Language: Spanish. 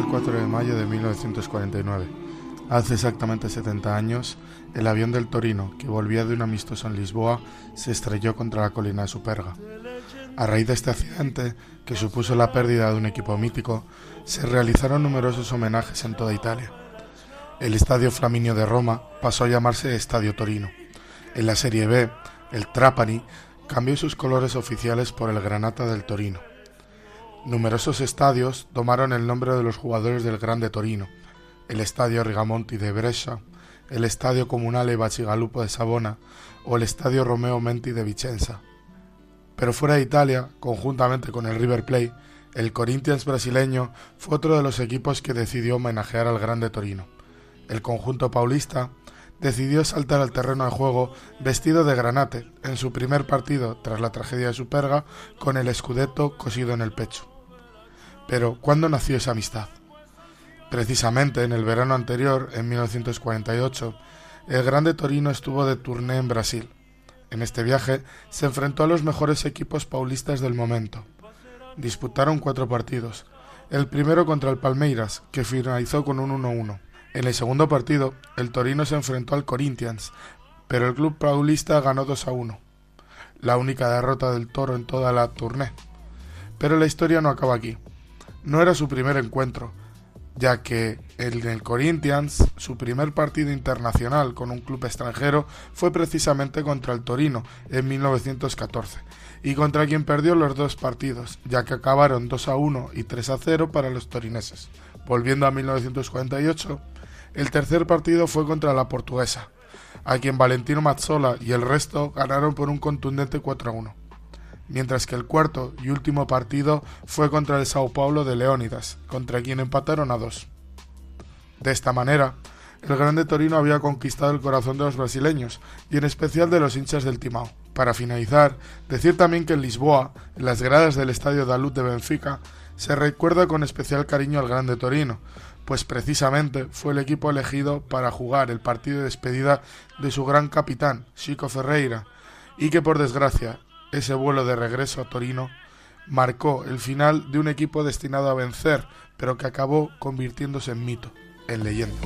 el 4 de mayo de 1949. Hace exactamente 70 años, el avión del Torino, que volvía de un amistoso en Lisboa, se estrelló contra la colina de Superga. A raíz de este accidente, que supuso la pérdida de un equipo mítico, se realizaron numerosos homenajes en toda Italia. El Estadio Flaminio de Roma pasó a llamarse Estadio Torino. En la Serie B, el Trapani cambió sus colores oficiales por el Granata del Torino. Numerosos estadios tomaron el nombre de los jugadores del Grande Torino, el Estadio Rigamonti de Brescia, el Estadio Comunale Bacigalupo de Savona o el Estadio Romeo Menti de Vicenza. Pero fuera de Italia, conjuntamente con el River Plate, el Corinthians brasileño fue otro de los equipos que decidió homenajear al Grande Torino. El conjunto paulista decidió saltar al terreno de juego vestido de granate en su primer partido tras la tragedia de Superga con el escudeto cosido en el pecho. Pero, ¿cuándo nació esa amistad? Precisamente en el verano anterior, en 1948, el Grande Torino estuvo de tourné en Brasil. En este viaje se enfrentó a los mejores equipos paulistas del momento. Disputaron cuatro partidos. El primero contra el Palmeiras, que finalizó con un 1-1. En el segundo partido, el Torino se enfrentó al Corinthians, pero el club paulista ganó 2-1. La única derrota del Toro en toda la tournée. Pero la historia no acaba aquí. No era su primer encuentro, ya que en el Corinthians, su primer partido internacional con un club extranjero fue precisamente contra el Torino en 1914, y contra quien perdió los dos partidos, ya que acabaron 2 a 1 y 3 a 0 para los torineses. Volviendo a 1948, el tercer partido fue contra la portuguesa, a quien Valentino Mazzola y el resto ganaron por un contundente 4 a 1 mientras que el cuarto y último partido fue contra el Sao Paulo de Leónidas, contra quien empataron a dos. De esta manera, el Grande Torino había conquistado el corazón de los brasileños y en especial de los hinchas del Timao. Para finalizar, decir también que en Lisboa, en las gradas del Estadio da Luz de Benfica, se recuerda con especial cariño al Grande Torino, pues precisamente fue el equipo elegido para jugar el partido de despedida de su gran capitán, Chico Ferreira, y que por desgracia ese vuelo de regreso a Torino marcó el final de un equipo destinado a vencer, pero que acabó convirtiéndose en mito, en leyenda.